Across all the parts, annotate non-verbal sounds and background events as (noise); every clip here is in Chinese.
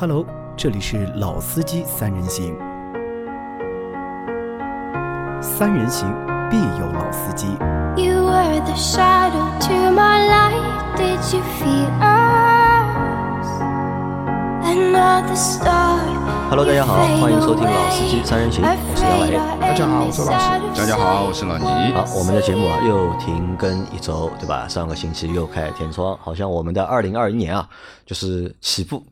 Hello，这里是老司机三人行，三人行必有老司机。You were the shadow to my light. Did you feel us? Another star. Hello，大家好，欢迎收听老司机三人行，我是杨磊。大家好我是老师大家好，我是老倪。好，我们的节目啊又停更一周，对吧？上个星期又开天窗，好像我们的二零二一年啊，就是起步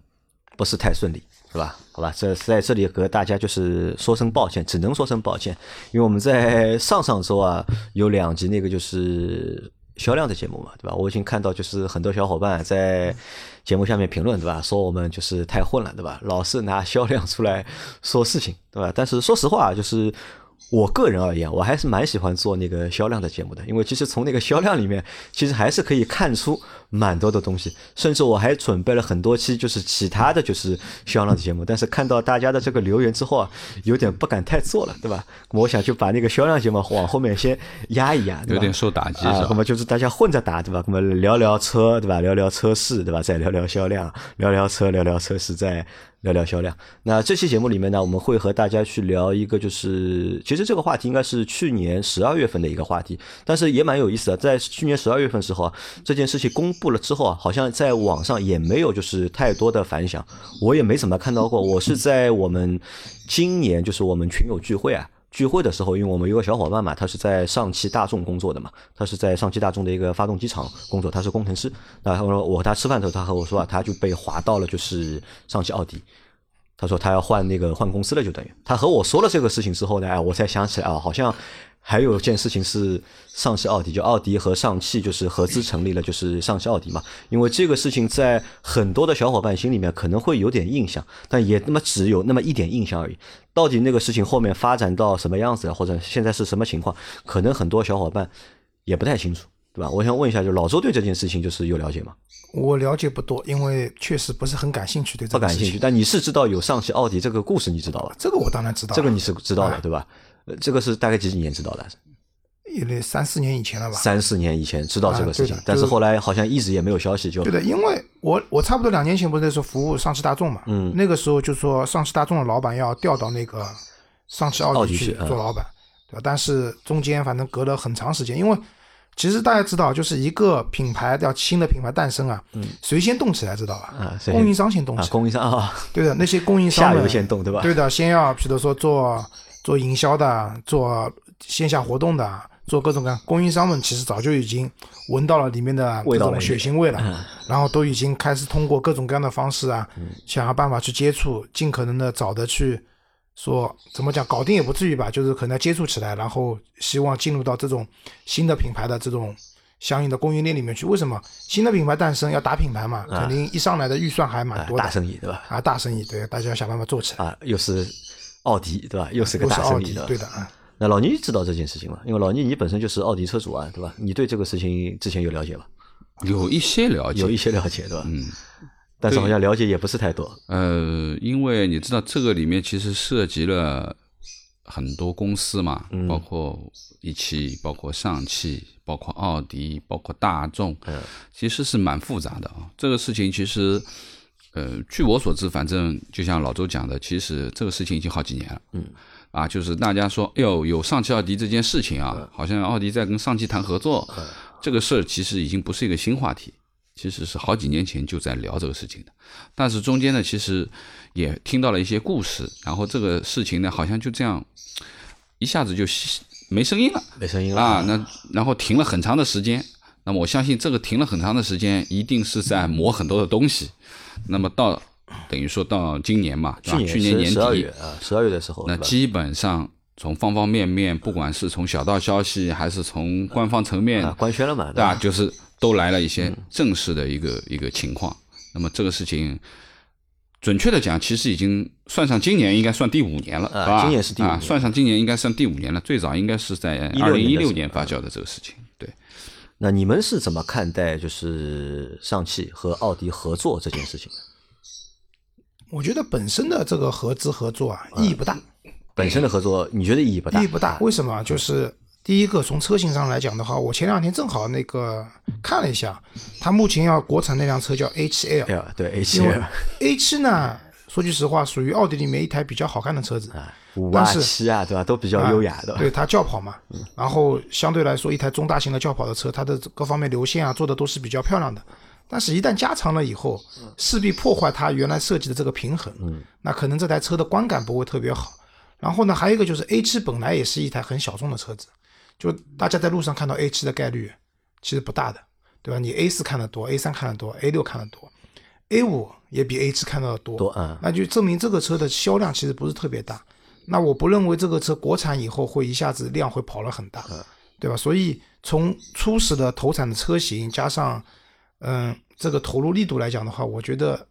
不是太顺利，是吧？好吧，这在这里和大家就是说声抱歉，只能说声抱歉，因为我们在上上周啊有两集那个就是销量的节目嘛，对吧？我已经看到就是很多小伙伴在节目下面评论，对吧？说我们就是太混了，对吧？老是拿销量出来说事情，对吧？但是说实话，就是。我个人而言，我还是蛮喜欢做那个销量的节目的，因为其实从那个销量里面，其实还是可以看出蛮多的东西，甚至我还准备了很多期就是其他的就是销量的节目，但是看到大家的这个留言之后啊，有点不敢太做了，对吧？我想就把那个销量节目往后面先压一压，有点受打击啊？那么就是大家混着打，对吧？那么聊聊车，对吧？聊聊车市，对吧？再聊聊销量，聊聊车，聊聊车市，再聊聊销量。那这期节目里面呢，我们会和大家去聊一个，就是其实这个话题应该是去年十二月份的一个话题，但是也蛮有意思的。在去年十二月份时候啊，这件事情公布了之后啊，好像在网上也没有就是太多的反响，我也没怎么看到过。我是在我们今年就是我们群友聚会啊。聚会的时候，因为我们有个小伙伴嘛，他是在上汽大众工作的嘛，他是在上汽大众的一个发动机厂工作，他是工程师。然后说我和他吃饭的时候，他和我说啊，他就被划到了就是上汽奥迪。他说他要换那个换公司了，就等于他和我说了这个事情之后呢，哎，我才想起来啊，好像还有一件事情是上汽奥迪，就奥迪和上汽就是合资成立了，就是上汽奥迪嘛。因为这个事情在很多的小伙伴心里面可能会有点印象，但也那么只有那么一点印象而已。到底那个事情后面发展到什么样子，或者现在是什么情况，可能很多小伙伴也不太清楚，对吧？我想问一下，就老周对这件事情就是有了解吗？我了解不多，因为确实不是很感兴趣对这个事情不感兴趣，但你是知道有上汽奥迪这个故事，你知道吧？这个我当然知道，这个你是知道的，哎对吧？呃这个是大概几几年知道的？也得三四年以前了吧？三四年以前知道这个事情但是后来好像一直也没有消息，就对的，因为我我差不多两年前不是在说服务上汽大众嘛，嗯那个时候就说上汽大众的老板要调到那个上汽奥迪去做老板，对吧？但是中间反正隔了很长时间，因为其实大家知道，就是一个品牌要新的品牌诞生啊，谁先动起来知道吧？嗯啊供应商先动啊，起来，供应商啊，对的，那些供应商下游先动，对吧？对的，先要比如说做做营销的，做线下活动的，做各种各样，供应商们其实早就已经闻到了里面的这种血腥味了，嗯然后都已经开始通过各种各样的方式啊，想要办法去接触，尽可能的早的去说怎么讲，搞定也不至于吧，就是可能要接触起来，然后希望进入到这种新的品牌的这种。相应的供应链里面去，为什么新的品牌诞生要打品牌嘛？肯定一上来的预算还蛮啊多的，大生意，对吧？啊，大生意，对，大家要想办法做起来。啊，又是奥迪，对吧？又是个大生意，对的，啊。那老倪知道这件事情吗？因为老倪你本身就是奥迪车主啊，对吧？你对这个事情之前有了解吗？有一些了解，有一些了解，对吧？嗯，但是好像了解也不是太多。呃，因为你知道这个里面其实涉及了很多公司嘛，嗯包括一汽，包括上汽，包括奥迪，包括大众，嗯其实是蛮复杂的啊。这个事情其实，呃，据我所知，反正就像老周讲的，其实这个事情已经好几年了。嗯。啊，就是大家说，哎呦，有上汽奥迪这件事情嗯啊，好像奥迪在跟上汽谈合作，这个事儿其实已经不是一个新话题，其实是好几年前就在聊这个事情的。但是中间呢，其实也听到了一些故事，然后这个事情呢，好像就这样一下子就没声音了。没声音了啊，那然后停了很长的时间。那么我相信这个停了很长的时间，一定是在磨很多的东西。那么到等于说到今年嘛，对吧？去年年底十二月，啊，十二月的时候，那基本上从方方面面，不管是从小道消息，还是从官方层面，啊官宣了嘛，对吧？吧？就是都来了一些正式的一个、一个情况。那么这个事情，准确的讲，其实已经算上今年，应该算第五年了，啊是吧？今年是第五年啊，算上今年应该算第五年了。最早应该是在16二零一六年发酵的这个事情，对。那你们是怎么看待就是上汽和奥迪合作这件事情的？我觉得本身的这个合资合作啊，意义不大，本身的合作，你觉得意义不大？意义不大。为什么？就是第一个，从车型上来讲的话，我前两天正好那个看了一下，它目前要国产那辆车叫 A 7 L，哎呀，对 A7L，A7 呢，说句实话，属于奥迪里面一台比较好看的车子。啊，五啊七啊，对吧？都比较优雅的。对它轿跑嘛，然后相对来说，一台中大型的轿跑的车，它的各方面流线啊做的都是比较漂亮的。但是，一旦加长了以后，势必破坏它原来设计的这个平衡。嗯，那可能这台车的观感不会特别好。然后呢，还有一个就是 A 七本来也是一台很小众的车子，就大家在路上看到 A 七的概率其实不大的，对吧？你 A 四看得多，A 三看得多，A 六看得多，A 五也比 A 七看到的多。多嗯那就证明这个车的销量其实不是特别大。那我不认为这个车国产以后会一下子量会跑了很大，对吧？所以从初始的投产的车型加上，嗯，这个投入力度来讲的话，我觉得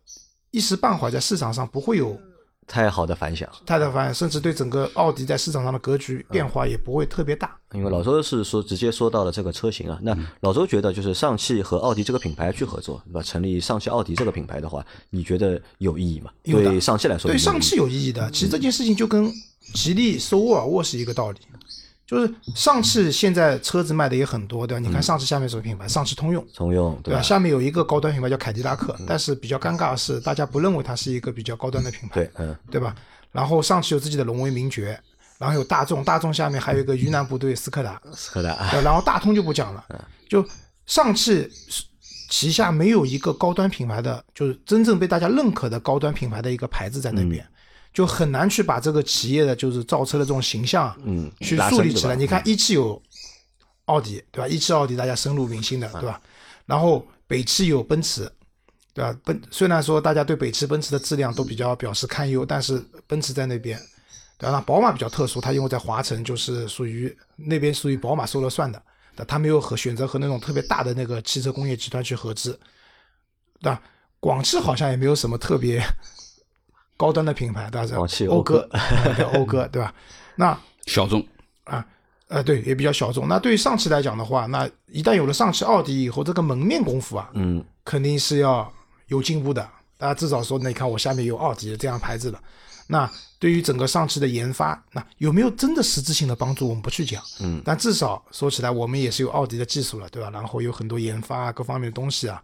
一时半会儿在市场上不会有太好的反响。太大反响，甚至对整个奥迪在市场上的格局变化也不会特别大。因为老周是说直接说到了这个车型啊，那老周觉得就是上汽和奥迪这个品牌去合作，对吧？成立上汽奥迪这个品牌的话，你觉得有意义吗？对上汽来说对上汽有意义的。其实这件事情就跟吉利收沃尔沃是一个道理，就是上汽现在车子卖的也很多，对吧？你看上汽下面什么品牌？上汽通用，通用对吧？下面有一个高端品牌叫凯迪拉克，但是比较尴尬的是，大家不认为它是一个比较高端的品牌，对，嗯，对吧？然后上汽有自己的荣威名爵，然后有大众，大众下面还有一个云南部队斯柯达，斯柯达然后大通就不讲了，就上汽旗下没有一个高端品牌的，就是真正被大家认可的高端品牌的一个牌子在那边，嗯就很难去把这个企业的就是造车的这种形象，嗯去树立起来。你看一汽有奥迪，对吧？一汽奥迪大家深入民心的，对吧？然后北汽有奔驰，对吧？奔虽然说大家对北汽、奔驰的质量都比较表示堪忧，但是奔驰在那边，对吧？那宝马比较特殊，它因为在华晨就是属于那边属于宝马说了算的，但它没有和选择和那种特别大的那个汽车工业集团去合资，对吧？广汽好像也没有什么特别高端的品牌，对吧？广汽讴讴歌歌，嗯对讴歌，对吧？那小众，啊，呃，对，也比较小众。那对于上汽来讲的话，那一旦有了上汽奥迪以后，这个门面功夫啊，嗯，肯定是要有进步的。大家至少说，那你看我下面有奥迪这样牌子的。那对于整个上汽的研发，那有没有真的实质性的帮助，我们不去讲。嗯，但至少说起来，我们也是有奥迪的技术了，对吧？然后有很多研发啊，各方面的东西啊，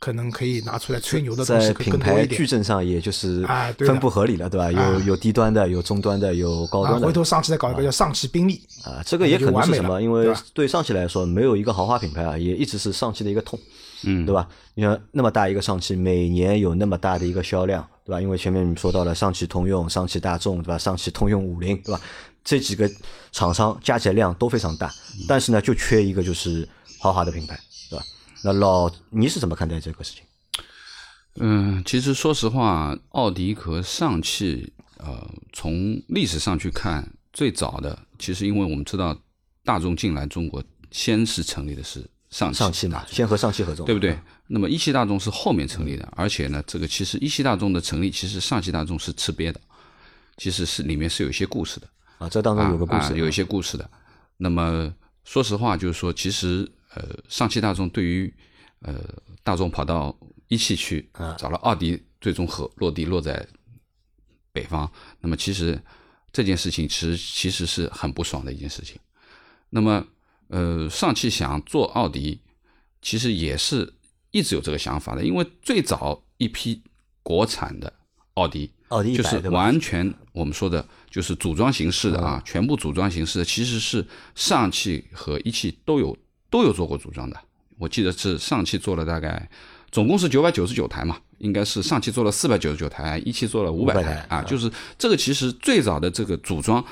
可能可以拿出来吹牛的东西会在品牌更多一点。矩阵上，也就是啊分布合理了，对吧？有啊有低端的，有中端的，有高啊，端的回头上汽再搞一个叫上汽宾利，啊，这个也可能是什么？因为对上汽来说，没有一个豪华品牌啊，也一直是上汽的一个痛，嗯，对吧？你看那么大一个上汽，每年有那么大的一个销量，对吧？因为前面你说到了上汽通用、上汽大众，对吧？上汽通用五菱，对吧？这几个厂商加起来量都非常大，但是呢，就缺一个就是豪华的品牌？那老你是怎么看待这个事情？嗯，其实说实话，奥迪和上汽，呃，从历史上去看，最早的其实因为我们知道大众进来中国，先是成立的是上汽，上汽嘛，先和上汽合作，对不对？那么一汽大众是后面成立的，而且呢，这个其实一汽大众的成立，其实上汽大众是吃瘪的，其实是里面是有一些故事的。啊，这当中有个故事，啊啊有一些故事的。那么说实话，就是说，其实呃，上汽大众对于呃大众跑到一汽去啊找了奥迪，最终和落地落在北方。那么其实这件事情其实其实是很不爽的一件事情。那么呃，上汽想做奥迪，其实也是一直有这个想法的，因为最早一批国产的奥迪。奥迪就是？完全我们说的，就是组装形式的啊，全部组装形式的，其实是上汽和一汽都有都有做过组装的。我记得是上汽做了大概总共是九百九十九台嘛，应该是上汽做了四百九十九台，一汽做了五百500台台啊。就是这个其实最早的这个组装，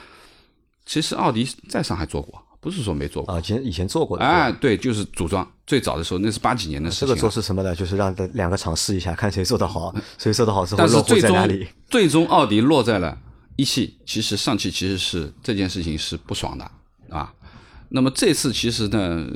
其实奥迪在上海做过，不是说没做过。啊，以前以前做过的，哎，对，就是组装最早的时候，那是八几年的事情了。这个做是什么呢？就是让两个厂试一下，看谁做得好，谁做得好之后但是最终在哪里。最终奥迪落在了一汽，其实上汽其实是这件事情是不爽的啊。那么这次其实呢，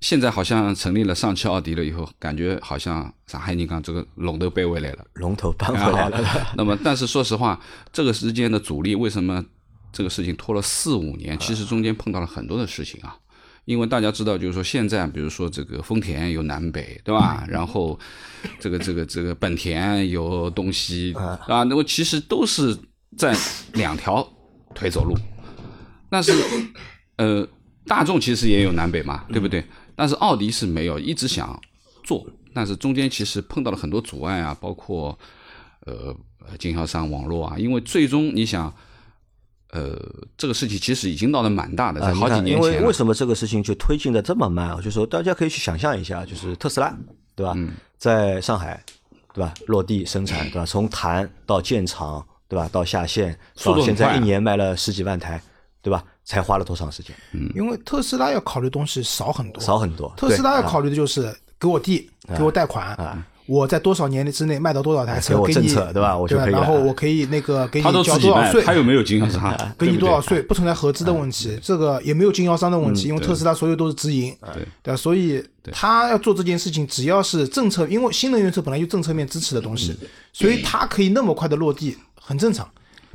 现在好像成立了上汽奥迪了以后，感觉好像上海人讲这个龙头背回来了。龙头搬回来了，(laughs) 啊那么，但是说实话，这个之间的阻力为什么这个事情拖了四五年？其实中间碰到了很多的事情啊。因为大家知道，就是说现在，比如说这个丰田有南北，对吧？然后这个这个这个本田有东西啊，那么其实都是在两条腿走路。但是，呃，大众其实也有南北嘛，对不对？但是奥迪是没有，一直想做，但是中间其实碰到了很多阻碍啊，包括呃呃经销商网络啊，因为最终你想，呃，这个事情其实已经闹得蛮大的，啊，在好几年前了。为为什么这个事情就推进的这么慢啊？就是说大家可以去想象一下，就是特斯拉，对吧？嗯在上海，对吧？落地生产，对吧？从谈到建厂，对吧？到下线，速度现在一年卖了十几万台，对吧？才花了多长时间？嗯因为特斯拉要考虑的东西少很多，少很多。特斯拉要考虑的就是给我地，给我贷款，我在多少年之内卖到多少台给车，给你我政策对吧我就可以然后我可以那个给你交多少税，他有没有经销商？(laughs) 给你多少税，不存在合资的问题，这个也没有经销商的问题，因为特斯拉所有都是直营，对对吧？所以他要做这件事情，只要是政策，因为新能源车本来就政策面支持的东西，所以它可以那么快的落地，很正常。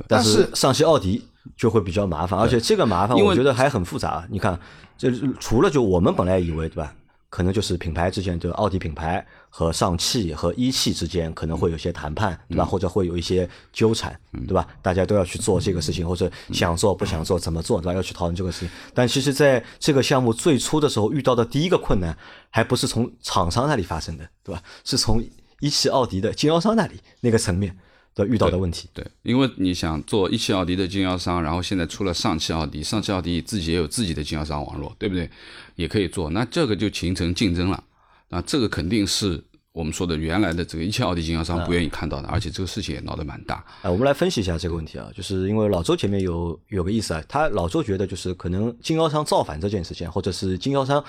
但是上汽奥迪就会比较麻烦，而且这个麻烦我觉得还很复杂。你看，这除了就我们本来以为对吧，可能就是品牌之间，就奥迪品牌和上汽和一汽之间可能会有些谈判，对嗯吧？或者会有一些纠缠，对吧？大家都要去做这个事情，或者想做不想做怎么做，对吧？要去讨论这个事情。但其实在这个项目最初的时候遇到的第一个困难，还不是从厂商那里发生的，对吧？是从一汽奥迪的经销商那里那个层面的遇到的问题。对，因为你想做一汽奥迪的经销商，然后现在出了上汽奥迪，上汽奥迪自己也有自己的经销商网络，对不对？也可以做，那这个就形成竞争了。那这个肯定是我们说的原来的这个一汽奥迪经销商不愿意看到的，而且这个事情也闹得蛮大。哎，我们来分析一下这个问题啊，就是因为老周前面有有个意思啊，他老周觉得就是可能经销商造反这件事情，或者是经销商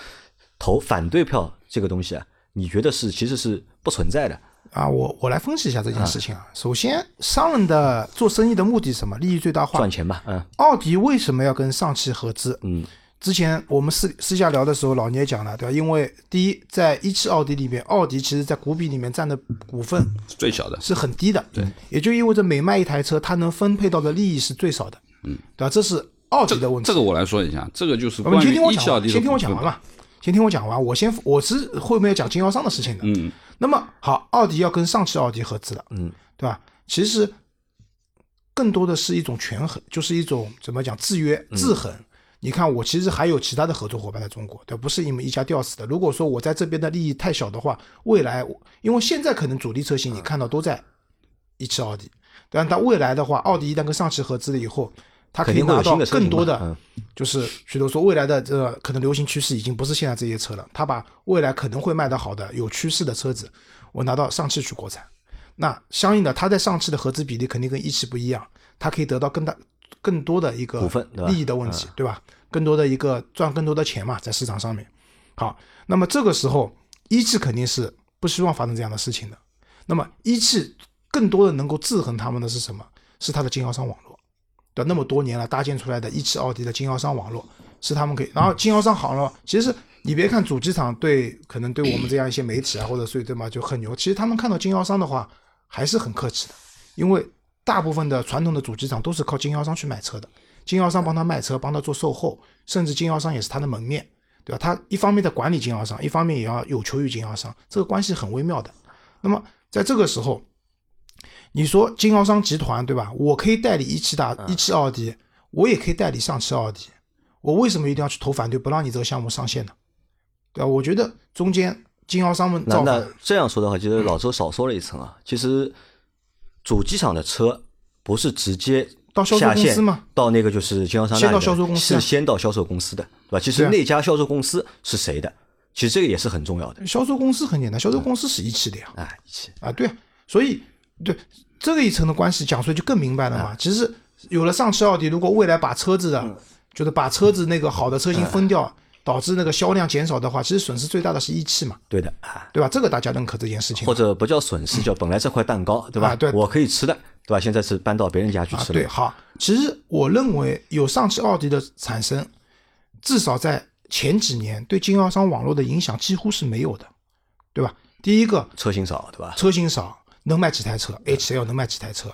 投反对票这个东西啊，你觉得是其实是不存在的？啊，我我来分析一下这件事情啊。首先，商人的做生意的目的是什么？利益最大化赚。钱嘛，嗯奥迪为什么要跟上汽合资？嗯，之前我们私私下聊的时候，老聂讲了，对吧？因为第一，在一汽奥迪里面，奥迪其实在股比里面占的股份最小的，是很低的，对，也就意味着每卖一台车，它能分配到的利益是最少的，嗯，对吧？这是奥迪的问题。这个我来说一下，这个就是我们关于先听我讲完，一汽奥迪的先听我讲完嘛，先听我讲完。我先我是后面要讲经销商的事情的。嗯，那么好，奥迪要跟上汽奥迪合资了，嗯，对吧？其实更多的是一种权衡，就是一种怎么讲制约、嗯制衡。你看，我其实还有其他的合作伙伴在中国，对，不是你们一家吊死的。如果说我在这边的利益太小的话，未来因为现在可能主力车型你看到都在一汽奥迪，但它未来的话，奥迪一旦跟上汽合资了以后，它可以肯定拿到更多的就是许多说未来的这个可能流行趋势已经不是现在这些车了，它把未来可能会卖得好的有趋势的车子，我拿到上汽去国产，那相应的它在上汽的合资比例肯定跟一汽不一样，它可以得到更大更多的一个股份利益的问题，对吧？更多的一个赚更多的钱嘛，在市场上面。好，那么这个时候一汽肯定是不希望发生这样的事情的。那么一汽更多的能够制衡他们的是什么？是它的经销商网络。对，那么多年了搭建出来的一汽奥迪的经销商网络是他们可以，然后经销商好了，其实你别看主机厂对可能对我们这样一些媒体啊或者所以对吗就很牛，其实他们看到经销商的话还是很客气的，因为大部分的传统的主机厂都是靠经销商去买车的，经销商帮他卖车，帮他做售后，甚至经销商也是他的门面，对吧？他一方面在管理经销商，一方面也要有求于经销商，这个关系很微妙的。那么在这个时候，你说经销商集团对吧？我可以代理一汽大一汽奥迪，我也可以代理上汽奥迪，我为什么一定要去投反对，不让你这个项目上线呢？对吧？我觉得中间经销商们那那，这样说的话，其实老周少说了一层啊。其实主机厂的车不是直接到销售下线公司吗到那个就是经销商那里先到销售公司啊是先到销售公司的，对吧？其实那家销售公司是谁的？其实这个也是很重要的。销售公司很简单，销售公司是一汽的呀。哎，一汽啊，对啊，所以对这个一层的关系讲出来就更明白了嘛。其实有了上汽奥迪，如果未来把车子的，就是把车子那个好的车型分掉，导致那个销量减少的话，其实损失最大的是一汽嘛，对的啊，对吧？这个大家认可这件事情。或者不叫损失，叫本来这块蛋糕，(coughs) 对吧？啊对我可以吃的，对吧？现在是搬到别人家去啊，吃了。对，好，其实我认为有上汽奥迪的产生，至少在前几年对经销商网络的影响几乎是没有的，对吧？第一个，车型少，对吧？车型少，能卖几台车？HL 能卖几台车？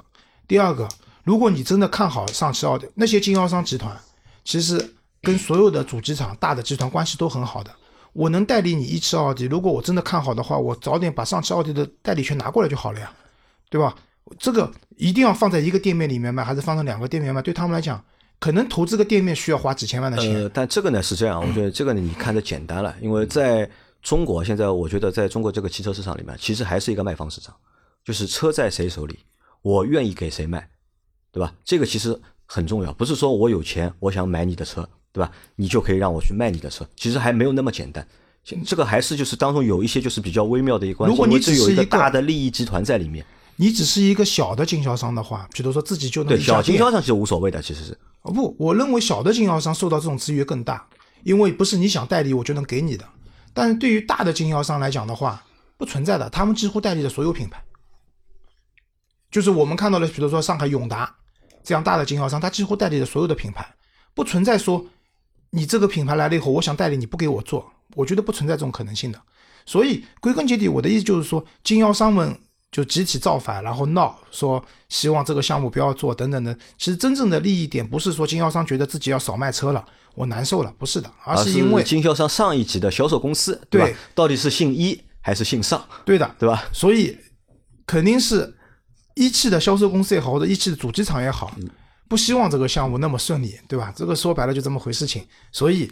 第二个，如果你真的看好上汽奥迪，那些经销商集团其实跟所有的主机厂、大的集团关系都很好的。我能代理你一汽奥迪，如果我真的看好的话，我早点把上汽奥迪的代理权拿过来就好了呀，对吧？这个一定要放在一个店面里面卖，还是放在两个店面卖？对他们来讲，可能投资个店面需要花几千万的钱。呃，但这个呢是这样，我觉得这个呢你看着简单了，因为在中国现在，我觉得在中国这个汽车市场里面，其实还是一个卖方市场，就是车在谁手里，我愿意给谁卖，对吧？这个其实很重要，不是说我有钱我想买你的车，对吧？你就可以让我去卖你的车，其实还没有那么简单。这个还是就是当中有一些就是比较微妙的一个关系，如果你只是一个大的利益集团在里面。你只是一个小的经销商的话，比如说自己就能对，小经销商其实无所谓的，其实是哦不，我认为小的经销商受到这种制约更大，因为不是你想代理我就能给你的。但是对于大的经销商来讲的话，不存在的，他们几乎代理的所有品牌，就是我们看到的，比如说上海永达这样大的经销商，他几乎代理的所有的品牌，不存在说你这个品牌来了以后，我想代理你不给我做，我觉得不存在这种可能性的。所以归根结底，我的意思就是说，经销商们就集体造反，然后闹说希望这个项目不要做等等的。其实真正的利益点不是说经销商觉得自己要少卖车了，我难受了，不是的，而而是因为经销商上一级的销售公司，对吧对？到底是姓一还是姓上，对的，对吧？所以肯定是一汽的销售公司也好，或者一汽的主机厂也好，不希望这个项目那么顺利，对吧？这个说白了就这么回事情。所以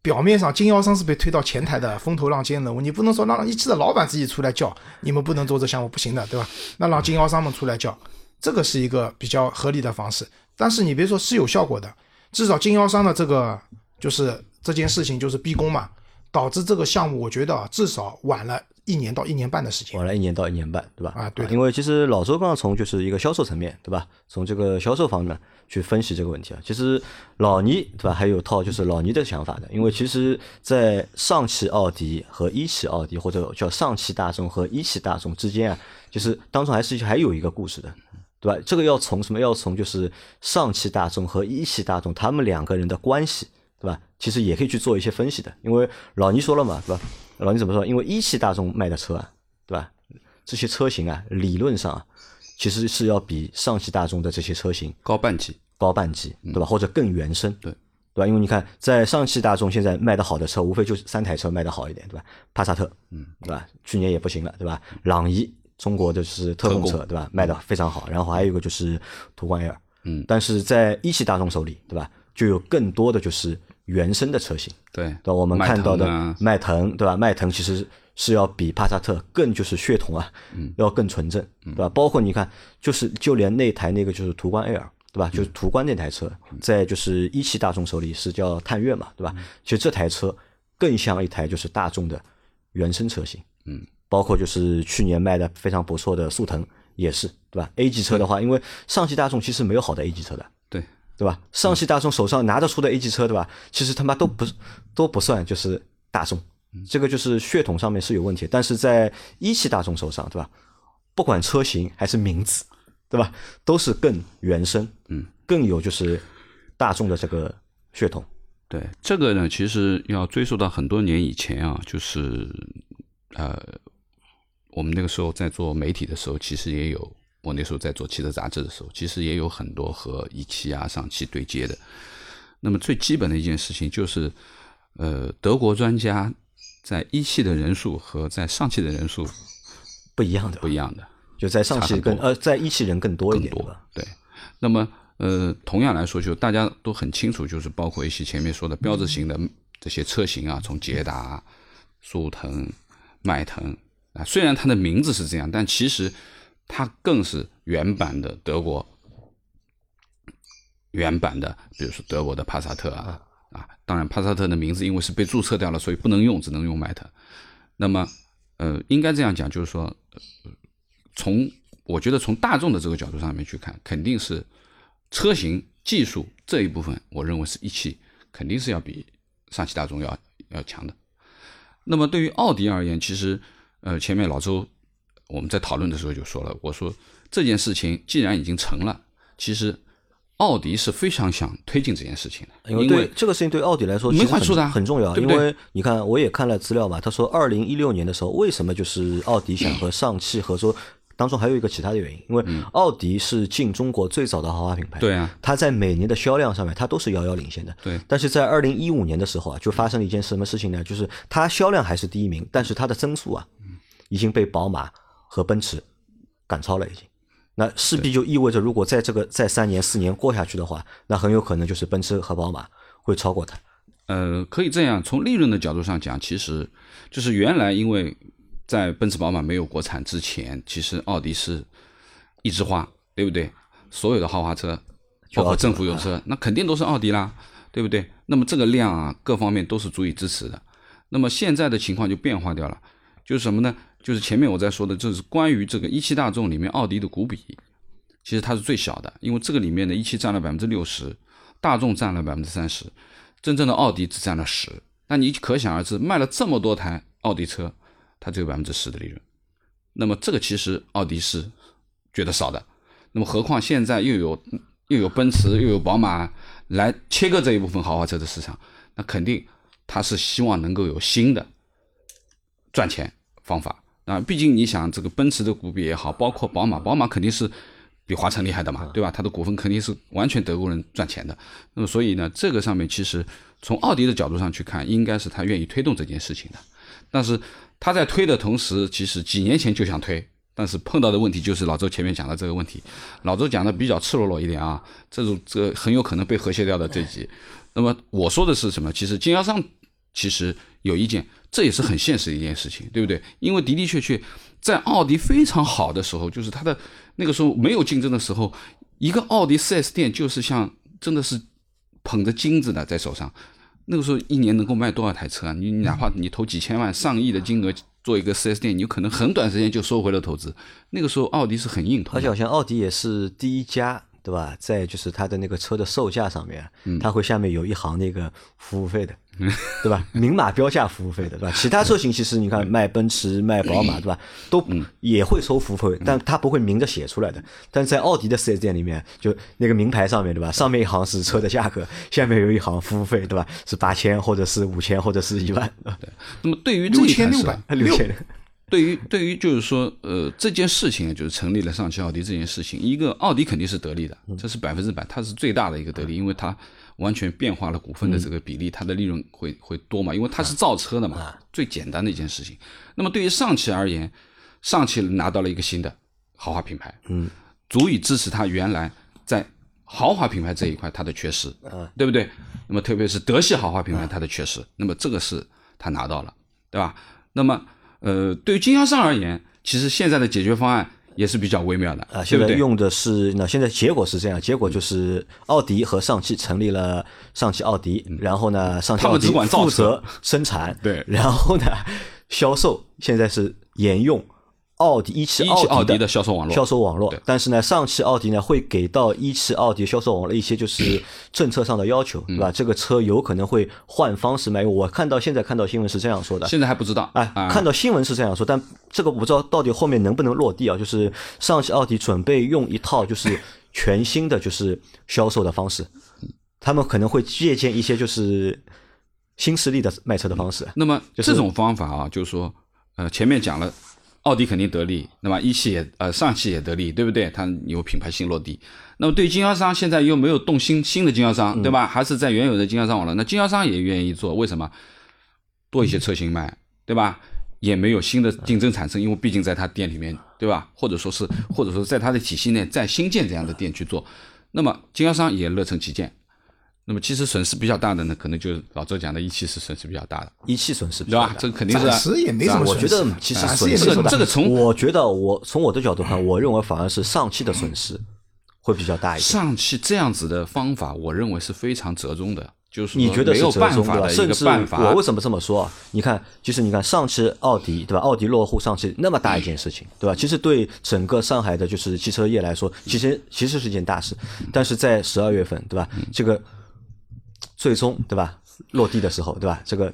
表面上经销商是被推到前台的风头浪尖人物，你不能说让一汽的老板自己出来叫，你们不能做这项目，不行的，对吧？那让经销商们出来叫，这个是一个比较合理的方式。但是你别说是有效果的，至少经销商的这个就是这件事情就是逼宫嘛，导致这个项目我觉得至少晚了一年到一年半的时间。晚了一年到一年半，对吧？啊对的因为其实老周刚刚从就是一个销售层面，对吧？从这个销售方面去分析这个问题啊。其实老倪，对吧？还有套就是老倪的想法的，因为其实，在上汽奥迪和一汽奥迪，或者叫上汽大众和一汽大众之间啊，其实当中还是还有一个故事的。对吧？这个要从什么？要从就是上汽大众和一汽大众他们两个人的关系，对吧？其实也可以去做一些分析的。因为老倪说了嘛，对吧？老你怎么说？因为一汽大众卖的车啊，对吧？这些车型啊，理论上啊，其实是要比上汽大众的这些车型高半级，高半级，对吧？或者更原生，对对吧？因为你看，在上汽大众现在卖的好的车，无非就是三台车卖的好一点，对吧？帕萨特，嗯，对吧？去年也不行了，对吧？朗逸，中国的就是特供车，对吧？卖的非常好。然后还有一个就是途观 L，嗯但是在一汽大众手里，对吧？就有更多的就是原生的车型，对对？我们看到的迈腾对吧？迈腾其实是要比帕萨特更就是血统啊，嗯要更纯正，对吧？包括你看，就是就连那台那个就是途观 L，对吧？就是途观那台车，在就是一汽大众手里是叫探岳嘛，对吧？其实这台车更像一台就是大众的原生车型，嗯，包括就是去年卖的非常不错的速腾也是，对吧？A 级车的话，因为上汽大众其实没有好的 A 级车的，对对吧？上汽大众手上拿得出的 A 级车，对吧？其实他妈都不都不算就是大众，这个就是血统上面是有问题。但是在一汽大众手上，对吧？不管车型还是名字，对吧？都是更原生，嗯，更有就是大众的这个血统。对，这个呢，其实要追溯到很多年以前啊，就是呃，我们那个时候在做媒体的时候，其实也有，我那时候在做汽车杂志的时候，其实也有很多和一汽啊、上汽对接的。那么最基本的一件事情就是，呃，德国专家在一汽的人数和在上汽的人数不一样的，不一样的。就在上汽更呃，在一汽人更多一点，更多对吧？对，那么呃，同样来说，就大家都很清楚，就是包括一些前面说的标志型的这些车型啊，从捷达、速腾、迈腾啊，虽然它的名字是这样，但其实它更是原版的德国原版的，比如说德国的帕萨特啊啊，当然帕萨特的名字因为是被注册掉了，所以不能用，只能用迈腾。那么呃，应该这样讲，就是说。从我觉得从大众的这个角度上面去看，肯定是车型技术这一部分，我认为是一汽肯定是要比上汽大众要要强的。那么对于奥迪而言，其实呃前面老周我们在讨论的时候就说了，我说这件事情既然已经成了，其实奥迪是非常想推进这件事情的，因为对这个事情对奥迪来说没其实很坏处的啊很重要，对不对因为你看我也看了资料嘛，他说二零一六年的时候，为什么就是奥迪想和上汽合作？当中还有一个其他的原因，因为奥迪是进中国最早的豪华品牌，对啊，它在每年的销量上面它都是遥遥领先的，对但是在二零一五年的时候啊，就发生了一件什么事情呢？就是它销量还是第一名，但是它的增速啊，已经被宝马和奔驰赶超了，已经。那势必就意味着，如果在这个再三年四年过下去的话，那很有可能就是奔驰和宝马会超过它。呃，可以这样，从利润的角度上讲，其实就是原来因为在奔驰、宝马没有国产之前，其实奥迪是一枝花，对不对？所有的豪华车，包括政府有车，那肯定都是奥迪啦，对不对？那么这个量啊，各方面都是足以支持的。那么现在的情况就变化掉了，就是什么呢？就是前面我在说的，就是关于这个一汽大众里面奥迪的股比，其实它是最小的，因为这个里面呢，一汽占了百分之六十，大众占了百分之三十，真正的奥迪只占了十。那你可想而知，卖了这么多台奥迪车，它只有百分之十的利润。那么这个其实奥迪是觉得少的。那么何况现在又有又有奔驰又有宝马来切割这一部分豪华车的市场，那肯定它是希望能够有新的赚钱方法啊。毕竟你想，这个奔驰的股比也好，包括宝马，宝马肯定是比华晨厉害的嘛，对吧？它的股份肯定是完全德国人赚钱的。那么所以呢，这个上面其实从奥迪的角度上去看，应该是他愿意推动这件事情的。但是他在推的同时，其实几年前就想推，但是碰到的问题就是老周前面讲的这个问题。老周讲的比较赤裸裸一点啊，这种这很有可能被和谐掉的这集。那么我说的是什么？其实经销商其实有意见，这也是很现实的一件事情，对不对？因为的的确确，在奥迪非常好的时候，就是它的那个时候没有竞争的时候，一个奥迪 4S 店就是像真的是捧着金子的在手上。那个时候一年能够卖多少台车啊？你你哪怕你投几千万、上亿的金额做一个 4S 店，你有可能很短时间就收回了投资。那个时候奥迪是很硬而且好像奥迪也是第一家，对吧？在就是它的那个车的售价上面，它会下面有一行那个服务费的，对吧？明码标价服务费的，对吧？其他车型其实你看卖奔驰、卖宝马，对吧？都也会收服务费，但它不会明着写出来的。但在奥迪的四 S 店里面，就那个名牌上面，对吧？上面一行是车的价格，下面有一行服务费，对吧？是八千或者是五千或者是一万，对那么对于这六一台车千六百六千。对于对于就是说，呃，这件事情就是成立了上汽奥迪这件事情，一个奥迪肯定是得利的，这是百分之百，它是最大的一个得利，因为它完全变化了股份的这个比例，它的利润会会多嘛，因为它是造车的嘛，最简单的一件事情。那么对于上汽而言，上汽拿到了一个新的豪华品牌，嗯，足以支持它原来在豪华品牌这一块它的缺失，嗯，对不对？那么特别是德系豪华品牌它的缺失，那么这个是它拿到了，对吧？那么呃，对于经销商而言，其实现在的解决方案也是比较微妙的，啊？现在用的是那现在结果是这样，结果就是奥迪和上汽成立了上汽奥迪，然后呢，上汽奥迪负责生产，对 (laughs) 然后呢，销售现在是沿用奥迪一汽奥迪的的销售网络。销售网络，但是呢，上汽奥迪呢会给到一汽奥迪销售网络一些就是 (clears throat) 政策上的要求，对吧？这个车有可能会换方式卖，我看到现在看到新闻是这样说的，现在还不知道，哎，啊。看到新闻是这样说，但这个我不知道到底后面能不能落地啊？就是上汽奥迪准备用一套就是 (laughs) 全新的就是销售的方式，他们可能会借鉴一些就是新势力的卖车的方式。那么就是这种方法啊，就是说，呃，前面讲了，奥迪肯定得利，那么一汽也呃上汽也得利，对不对？它有品牌新落地。那么对于经销商，现在又没有动新新的经销商，对吧？还是在原有的经销商网络，那经销商也愿意做，为什么？多一些车型卖，对吧？也没有新的竞争产生，因为毕竟在他店里面，对吧？或者说是，或者说在他的体系内再新建这样的店去做，那么经销商也乐成其见。那么其实损失比较大的呢，可能就是老周讲的一汽是损失比较大的，一汽损失比对吧？较大这个肯定是啊暂时也没什么我觉损失，得其实这个从我觉得我从我的角度看，我认为反而是上汽的损失会比较大一点。上汽这样子的方法，我认为是非常折中的，就是说你觉得没有？办法的一甚至个办法。我为什么这么说啊？你看，其实你看上汽奥迪对吧？奥迪落户上汽那么大一件事情对吧？其实对整个上海的就是汽车业来说，其实其实是一件大事。但是在十二月份对吧？这个最终对吧落地的时候对吧？这个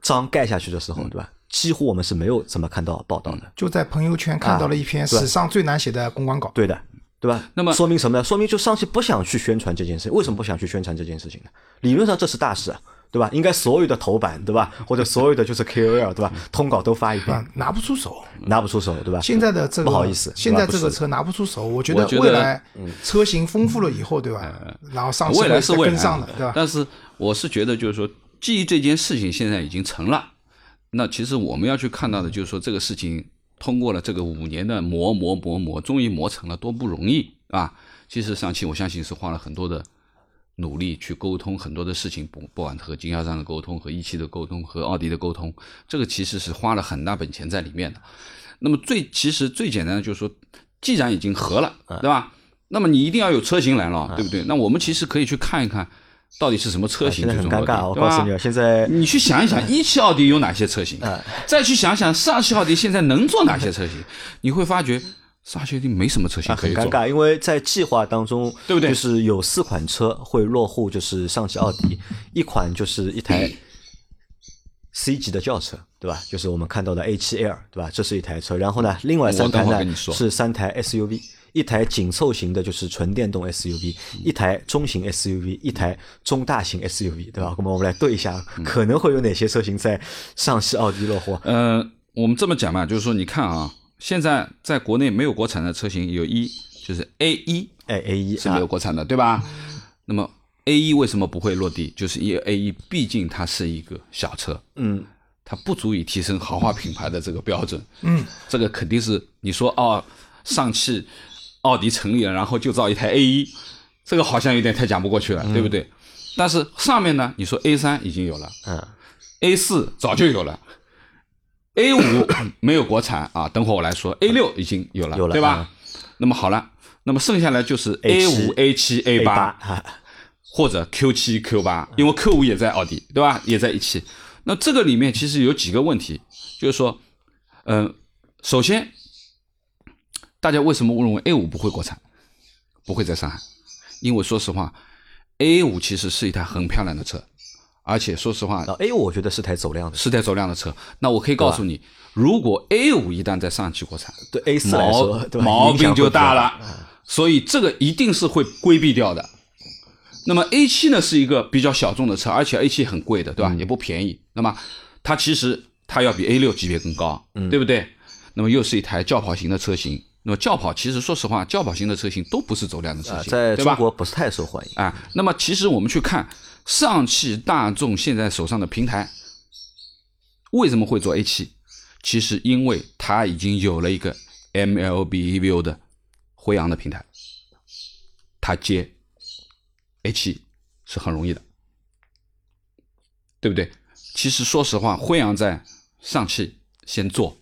章盖下去的时候对吧？几乎我们是没有怎么看到报道的。就在朋友圈看到了一篇史上最难写的公关稿。对的，对吧？那么说明什么呢？说明就上汽不想去宣传这件事，为什么不想去宣传这件事情呢？理论上这是大事啊，对吧？应该所有的头版，对吧？或者所有的就是 KOL，对吧？通稿都发一遍啊，，拿不出手。拿不出手，对吧？现在的这个不好意思现在这个车拿不出手，我觉得未来车型丰富了以后，对吧？然后上汽未来是未来会跟上的，对吧？但是我是觉得，就是说，基于这件事情现在已经成了，那其实我们要去看到的，就是说这个事情通过了这个五年的磨磨磨磨，终于磨成了，多不容易啊！其实上汽我相信是花了很多的努力去沟通很多的事情，不不管和经销商的沟通、和一汽的沟通、和奥迪的沟通，这个其实是花了很大本钱在里面的。那么最其实最简单的就是说，既然已经合了，嗯对吧？那么你一定要有车型来了，对不对？那我们其实可以去看一看，到底是什么车型最终落地，很尴尬，我对吧告诉你啊，？现在你去想一想，(laughs) 一汽奥迪有哪些车型嗯？再去想想上汽奥迪现在能做哪些车型？你会发觉上汽奥迪没什么车型。很尴尬，因为在计划当中，对不对就是有四款车会落户，就是上汽奥迪，一款就是一台 C 级的轿车，对吧？就是我们看到的 A7L，对吧？这是一台车。然后呢，另外三台呢是三台 SUV，一台紧凑型的，就是纯电动 SUV，一台中型 SUV，一台中大型 SUV，对吧？那么我们来对一下，嗯可能会有哪些车型在上汽奥迪落户？呃，我们这么讲嘛，就是说，你看啊，现在在国内没有国产的车型有一，就是 A 一哎，A 一是没有国产的，对吧？那么 A 一为什么不会落地？就是因为 A 一毕竟它是一个小车，嗯，它不足以提升豪华品牌的这个标准。嗯，这个肯定是你说哦，上汽奥迪成立了，然后就造一台 A 一，这个好像有点太讲不过去了，对不对？但是上面呢，你说 A 三已经有了，嗯，A 四早就有了。A 五 (coughs) 没有国产啊，等会我来说。A 六已经有了，有了对吧？那么好了，那么剩下来就是 A 五、A 七、A 八或者 Q 七、Q 八，因为 Q 五也在奥迪，对吧？也在一起。那这个里面其实有几个问题，就是说，嗯、首先，大家为什么认为 A 五不会国产，不会在上海？因为说实话，A 五其实是一台很漂亮的车，而且说实话，啊 A 五我觉得是台走量的，是台走量的车。那我可以告诉你，如果 A 五一旦在上汽国产，对 A 四来说，毛病就大了。所以这个一定是会规避掉的。那么 A 七呢是一个比较小众的车，而且 A 七很贵的，对吧？也不便宜。那么它其实它要比 A 六级别更高，对不对？那么又是一台轿跑型的车型。那么轿跑其实说实话，轿跑型的车型都不是走量的车啊，型，在？中国不是太受欢迎。啊，那么其实我们去看上汽大众现在手上的平台，为什么会做 A 七其实因为它已经有了一个 MLB EVO 的辉昂的平台，它接 A 七是很容易的，对不对？其实说实话，辉昂在上汽先做，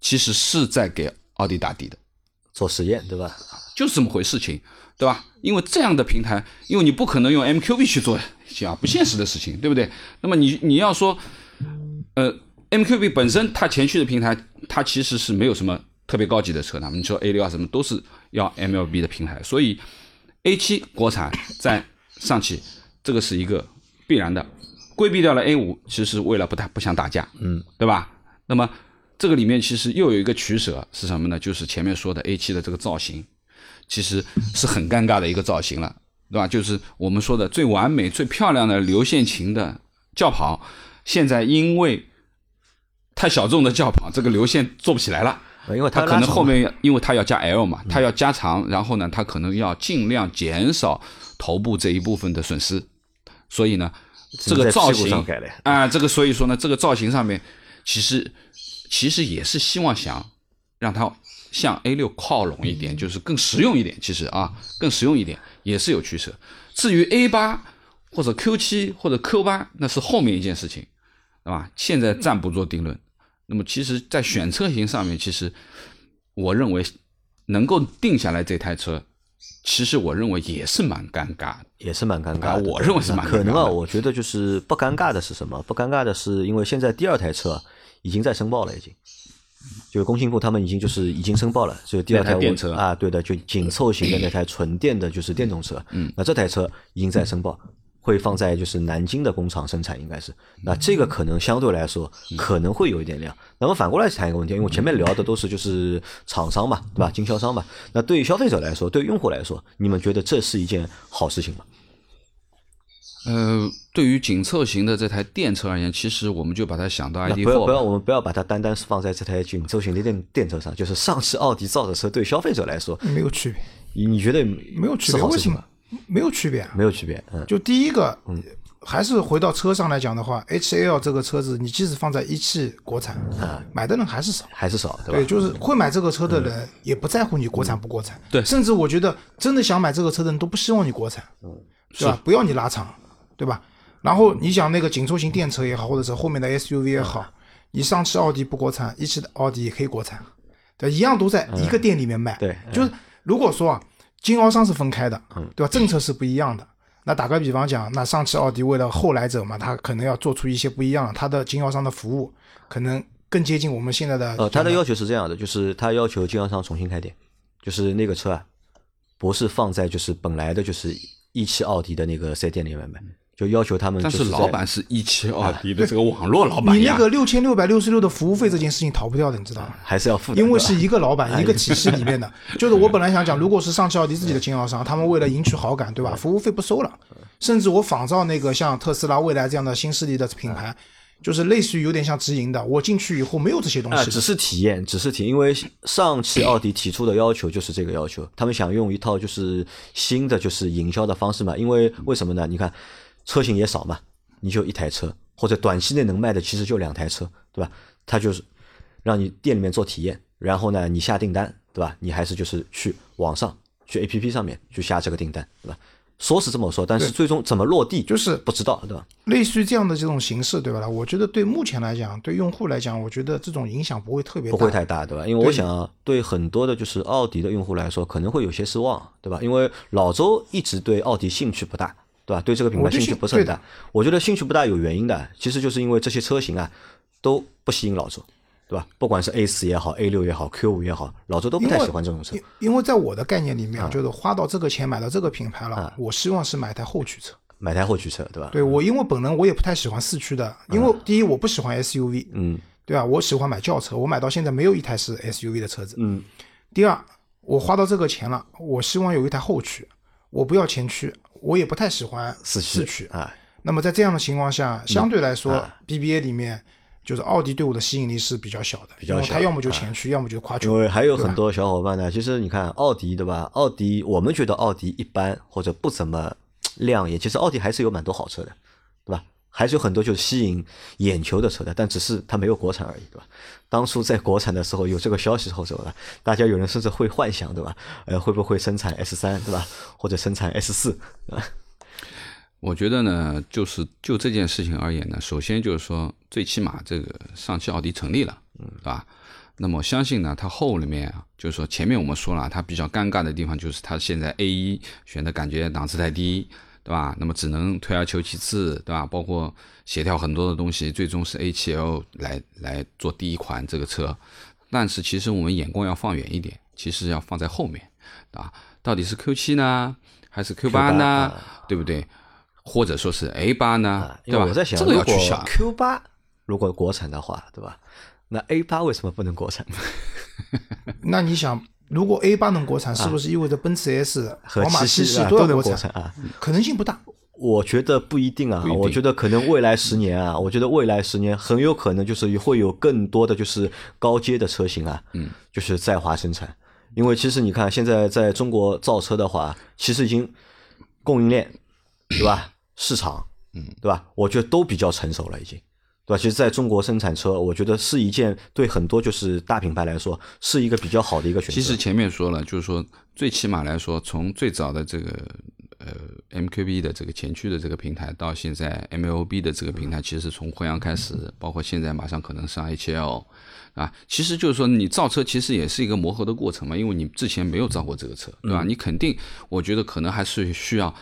其实是在给奥迪打底的。做实验，对吧？就是这么回事情，对吧？因为这样的平台，因为你不可能用 MQB 去做啊，不现实的事情，对不对？那么你你要说，呃，MQB 本身它前驱的平台，它其实是没有什么特别高级的车的，你说 A 六啊什么都是要 MLB 的平台，所以 A 七国产在上汽，这个是一个必然的，规避掉了 A 五其实是为了不打不想打架，嗯，对吧？那么这个里面其实又有一个取舍是什么呢？就是前面说的 A 七的这个造型，其实是很尴尬的一个造型了，对吧？就是我们说的最完美、最漂亮的流线型的轿跑，现在因为太小众的轿跑，这个流线做不起来了。因为它可能后面因为它要加 L 嘛，它要加长，然后呢，它可能要尽量减少头部这一部分的损失，所以呢，这个造型啊，这个所以说呢，这个造型上面其实其实也是希望想让它向 A 六靠拢一点，就是更实用一点。其实啊，更实用一点也是有取舍。至于 A 八或者 Q 七或者 Q 八，那是后面一件事情，对吧？现在暂不做定论。那么其实，在选车型上面，其实我认为能够定下来这台车，其实我认为也是蛮尴尬的。也是蛮尴尬。我认为是蛮可能啊，我觉得就是不尴尬的是什么？不尴尬的是，因为现在第二台车已经在申报了，已经。就是工信部他们已经就是已经申报了，就是第二台电车啊，对的，就紧凑型的那台纯电的，就是电动车。嗯，那这台车已经在申报，会放在就是南京的工厂生产，应该是。那这个可能相对来说可能会有一点量。那么反过来谈一个问题，因为我前面聊的都是就是厂商嘛，对吧？经销商嘛。那对于消费者来说，对于用户来说，你们觉得这是一件好事情吗？呃，对于紧凑型的这台电车而言，其实我们就把它想到那 ID 不要不要，我们不要把它单单是放在这台紧凑型的电电车上，就是上汽奥迪造的车，对消费者来说，没有区别，你你觉得没有区别。是好事情吗为什么？没有区别啊？没有区别，嗯，就第一个，嗯还是回到车上来讲的话，H L 这个车子，你即使放在一汽国产啊，买的人还是少。还是少，对对，就是会买这个车的人也不在乎你国产不国产，对甚至我觉得真的想买这个车的人都不希望你国产，嗯，是吧？不要你拉长，对吧？然后你想那个紧凑型电车也好，或者是后面的 SUV 也好，你上汽奥迪不国产，一汽奥迪也可以国产，对，一样都在一个店里面卖。对就是如果说啊，经销商是分开的，嗯对吧？政策是不一样的。那打个比方讲，那上汽奥迪为了后来者嘛，它可能要做出一些不一样的，它的经销商的服务可能更接近我们现在的。呃，他的要求是这样的，就是他要求经销商重新开店，就是那个车啊，不是放在就是本来的就是一汽奥迪的那个四 S 店里面卖，就要求他们但就是老板是一汽奥迪的这个网络老板呀。你那，个六千六百六十六的服务费这件事情逃不掉的，你知道吗？还是要付的，因为是一个老板一个体系里面的，(laughs) 就是我本来想讲，如果是上汽奥迪自己的经销商，他们为了赢取好感，对吧？服务费不收了，甚至我仿照那个像特斯拉、蔚来这样的新势力的品牌，就是类似于有点像直营的，我进去以后没有这些东啊，西。的，只是体验，只是体验，因为上汽奥迪提出的要求就是这个要求，他们想用一套就是新的就是营销的方式嘛，因为为什么呢？你看车型也少嘛，你就一台车，或者短期内能卖的其实就两台车，对吧？他就是让你店里面做体验，然后呢，你下订单，对吧？你还是就是去网上去 A P P 上面去下这个订单，对吧？说是这么说，但是最终怎么落地就是不知道，对吧？类似于这样的这种形式，对吧？我觉得对目前来讲，对用户来讲，我觉得这种影响不会特别大，不会太大，对吧？因为我想啊，对很多的就是奥迪的用户来说，可能会有些失望，对吧？因为老周一直对奥迪兴趣不大，对吧？对这个品牌兴趣不是很大。我觉得兴趣不大有原因的，其实就是因为这些车型啊都不吸引老周，对吧？不管是 A 四也好，A 六也好，Q 五也好，老周都不太喜欢这种车因。因为在我的概念里面，啊就是花到这个钱买到这个品牌了，我希望是买台后驱车。买台后驱车，对吧？对我，因为本人我也不太喜欢四驱的，因为第一我不喜欢 SUV，嗯对吧？我喜欢买轿车，我买到现在没有一台是 SUV 的车子。嗯，第二，我花到这个钱了，我希望有一台后驱，我不要前驱，我也不太喜欢四四驱。啊，那么在这样的情况下，相对来说啊，BBA 里面就是奥迪对我的吸引力是比较小的，比较小它要么就前驱，要么就跨驱。因为还有很多小伙伴呢，其实你看奥迪对吧？奥迪我们觉得奥迪一般或者不怎么亮眼，其实奥迪还是有蛮多好车的，对吧？还是有很多就是吸引眼球的车的，但只是它没有国产而已，对吧？当初在国产的时候有这个消息后，对吧？大家有人甚至会幻想，对吧？呃，会不会生产 S 三，对吧？或者生产 S 四，对吧？我觉得呢，就是就这件事情而言呢，首先就是说，最起码这个上汽奥迪成立了，嗯，对吧？那么我相信呢，它后里面啊，就是说前面我们说了，它比较尴尬的地方就是它现在 A 一选的感觉档次太低，对吧？那么只能退而求其次，对吧？包括协调很多的东西，最终是 A 7 L 来来做第一款这个车。但是其实我们眼光要放远一点，其实要放在后面，啊，到底是 Q 7呢，还是 Q 8呢？啊对不对？或者说是 A 八呢啊，对吧？我在想，这个要如果去想。Q 八如果国产的话，对吧？那 A 八为什么不能国产？(laughs) 那你想，如果 A 八能国产，是不是意味着奔驰 S、和宝马七系啊七系都能国产？啊？可能性不大。我觉得不一定啊，一定我觉得可能未来十年啊，我觉得未来十年很有可能就是会有更多的就是高阶的车型啊，嗯，就是在华生产，因为其实你看现在在中国造车的话，其实已经供应链对吧，市场嗯，对吧，我觉得都比较成熟了已经。对吧？其实，在中国生产车，我觉得是一件对很多就是大品牌来说，是一个比较好的一个选择。其实前面说了，就是说最起码来说，从最早的这个呃 MQB 的这个前驱的这个平台，到现在 MLB 的这个平台，其实从辉阳开始，包括现在马上可能上 HL 啊，其实就是说你造车其实也是一个磨合的过程嘛，因为你之前没有造过这个车，对吧？你肯定，我觉得可能还是需要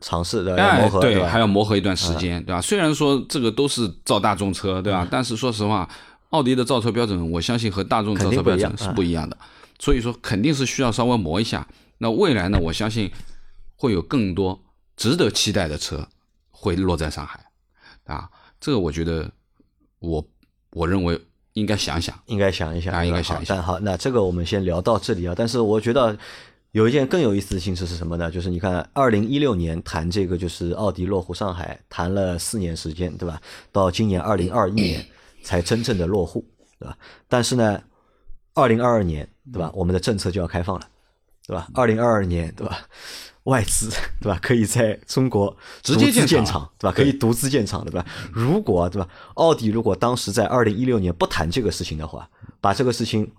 尝试的磨合，对，吧？还要磨合一段时间，对吧？虽然说这个都是造大众车，对吧？但是说实话，奥迪的造车标准，我相信和大众造车标准是不一样的，所以说肯定是需要稍微磨一下。那未来呢，我相信会有更多值得期待的车会落在上海，啊，这个我觉得我我认为应该想想。应该想一想，应该想一想但好，那这个我们先聊到这里啊。但是我觉得有一件更有意思的形式是什么呢？就是你看，二零一六年谈这个就是奥迪落户上海，谈了四年时间，对吧？到今年二零二一年才真正的落户，对吧？但是呢，二零二二年，对吧？我们的政策就要开放了，对吧？二零二二年，对吧？外资对吧？可以在中国直接独资建厂建厂，对吧？可以独资建厂，对吧？如果对吧？奥迪如果当时在二零一六年不谈这个事情的话，把这个事情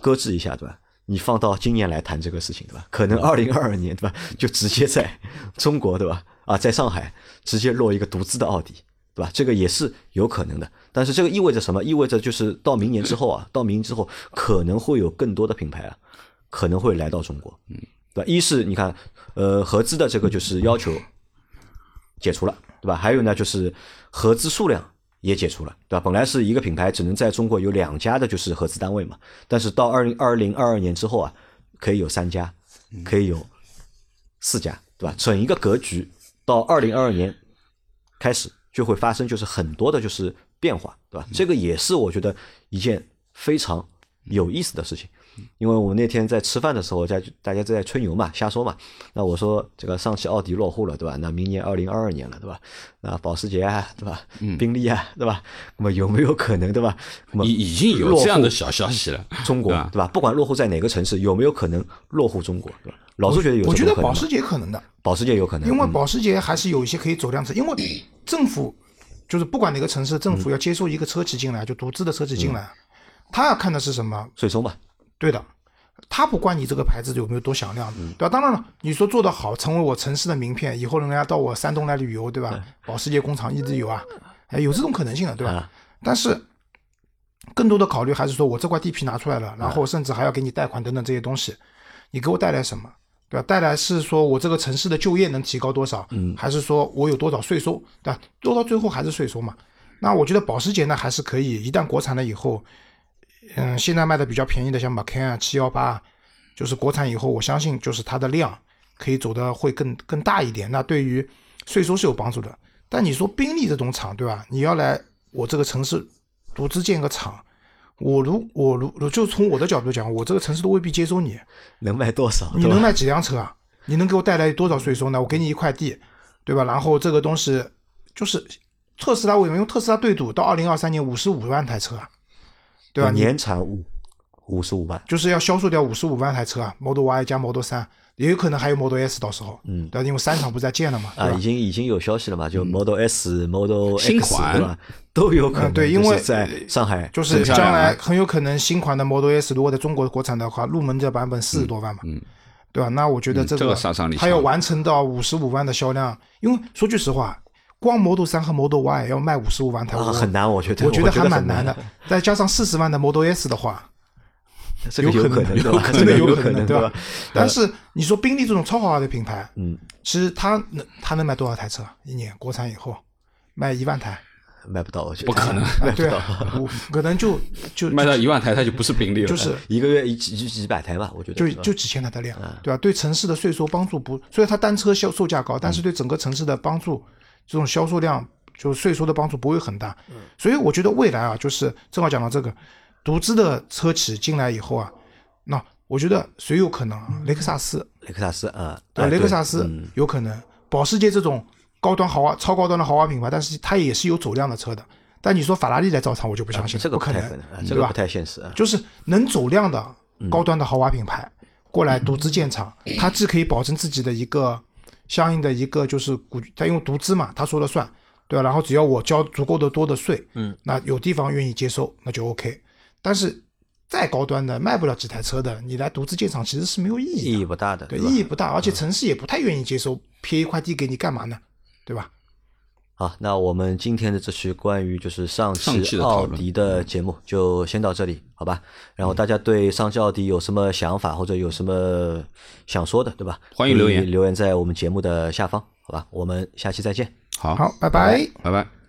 搁置一下，对吧？你放到今年来谈这个事情，对吧？可能二零二二年，对吧？(laughs) 就直接在中国，对吧？啊，在上海直接落一个独资的奥迪，对对吧？这个也是有可能的。但是这个意味着什么？意味着就是到明年之后啊，到明年之后可能会有更多的品牌啊，可能会来到中国，嗯，对吧？一是你看，呃，合资的这个就是要求解除了，对吧？还有呢，就是合资数量也解除了，对吧？本来是一个品牌只能在中国有两家的，就是合资单位嘛，但是到二零二零二二年之后啊，可以有三家，可以有四家，对吧？整一个格局到二零二二年开始就会发生，就是很多的就是变化，对吧？这个也是我觉得一件非常有意思的事情。因为我那天在吃饭的时候，在大家在吹牛嘛，瞎说嘛。那我说这个上汽奥迪落户了，对吧？那明年二零二二年了，对吧？那保时捷啊，对吧？宾利啊，对吧？那么有没有可能，对吧？那么已已经有这样的小消息了，中国对吧？不管落户在哪个城市，有没有可能落户中国？对吧？老周觉得有我觉得保时捷可能的，保时捷有可能，因为嗯保时捷还是有一些可以走量车，因为政府就是不管哪个城市，政府要接收一个车企进来，就独资的车企进来，他要看的是什么？税收嘛，对的，他不管你这个牌子有没有多响亮，嗯对吧？当然了，你说做得好，成为我城市的名片，以后人家到我山东来旅游，对吧？保时捷工厂一直有啊，哎，有这种可能性的，对吧？啊但是更多的考虑还是说我这块地皮拿出来了，然啊后甚至还要给你贷款等等这些东西，你给我带来什么？对吧？带来是说我这个城市的就业能提高多少，嗯，还是说我有多少税收，对吧？做到最后还是税收嘛。那我觉得保时捷呢还是可以，一旦国产了以后，嗯，现在卖的比较便宜的像 Macan 啊、七幺八，就是国产以后，我相信就是它的量可以走的会更更大一点。那对于税收是有帮助的。但你说宾利这种厂，对吧？你要来我这个城市独资建个厂，我如我如就从我的角度讲，我这个城市都未必接收你，能卖多少？你能卖几辆车啊？你能给我带来多少税收呢？我给你一块地，对吧？然后这个东西就是特斯拉为什么用特斯拉对赌到二零二三年五十五万台车啊？对吧？年产五五十五万，就是要销售掉五十五万台车啊，Model Y 加 Model 三，也有可能还有 Model S 到时候，嗯，对吧？因为三厂不在建了嘛，对啊，已？经已经有消息了嘛，就 Model S、Model 新 X 款对吧？都有可能，嗯对因为在上海就是将来啊很有可能新款的 Model S 如果在中国国产的话，入门这版本四十多万嘛，嗯对吧？那我觉得这嗯这个杀伤力它要完成到五十五万的销量，因为说句实话，光 Model 三和 Model Y 要卖五十五万台，啊我很难，我觉得我觉得还蛮难的。再加上四十万的 Model S 的话，(laughs) 这个有可能对吧？真的有有可能，对对吧？？但是你说宾利这种超豪华的品牌，嗯，其实它能它能卖多少台车？一年国产以后卖一万台，卖不到，我觉得不可能啊对啊，我可能就 (laughs) 就卖到一万台，它就不是宾利了，就是一个月一几几几百台吧，我觉得就就几千台的量，嗯对吧？对城市的税收帮助不，虽然它单车销售价高，但是对整个城市的帮助，这种销售量就税收的帮助不会很大。嗯所以我觉得未来啊，就是正好讲到这个，独资的车企进来以后啊，那我觉得谁有可能啊？雷克萨斯，雷克萨斯啊，对雷克萨斯嗯有可能，保时捷这种高端豪华、超高端的豪华品牌，但是它也是有走量的车的。但你说法拉利来造厂，我就不相信了，这个不可能这对吧个不？太现实啊。就是能走量的嗯高端的豪华品牌过来独资建厂，它既可以保证自己的一个相应的一个就是股，他因为独资嘛，他说了算，对吧？然后只要我交足够的多的税，嗯，那有地方愿意接收，那就 OK。但是再高端的卖不了几台车的，你来独资建厂其实是没有意义意，义不大的，对，吧意义不大，而且城市也不太愿意接收，撇一块地给你干嘛呢？对吧？好，那我们今天的这期关于就是上上汽奥迪的节目就先到这里，好吧？然后大家对上汽奥迪有什么想法或者有什么想说的，对吧？欢迎留言留言在我们节目的下方，好吧？我们下期再见。好，好，拜拜。拜拜。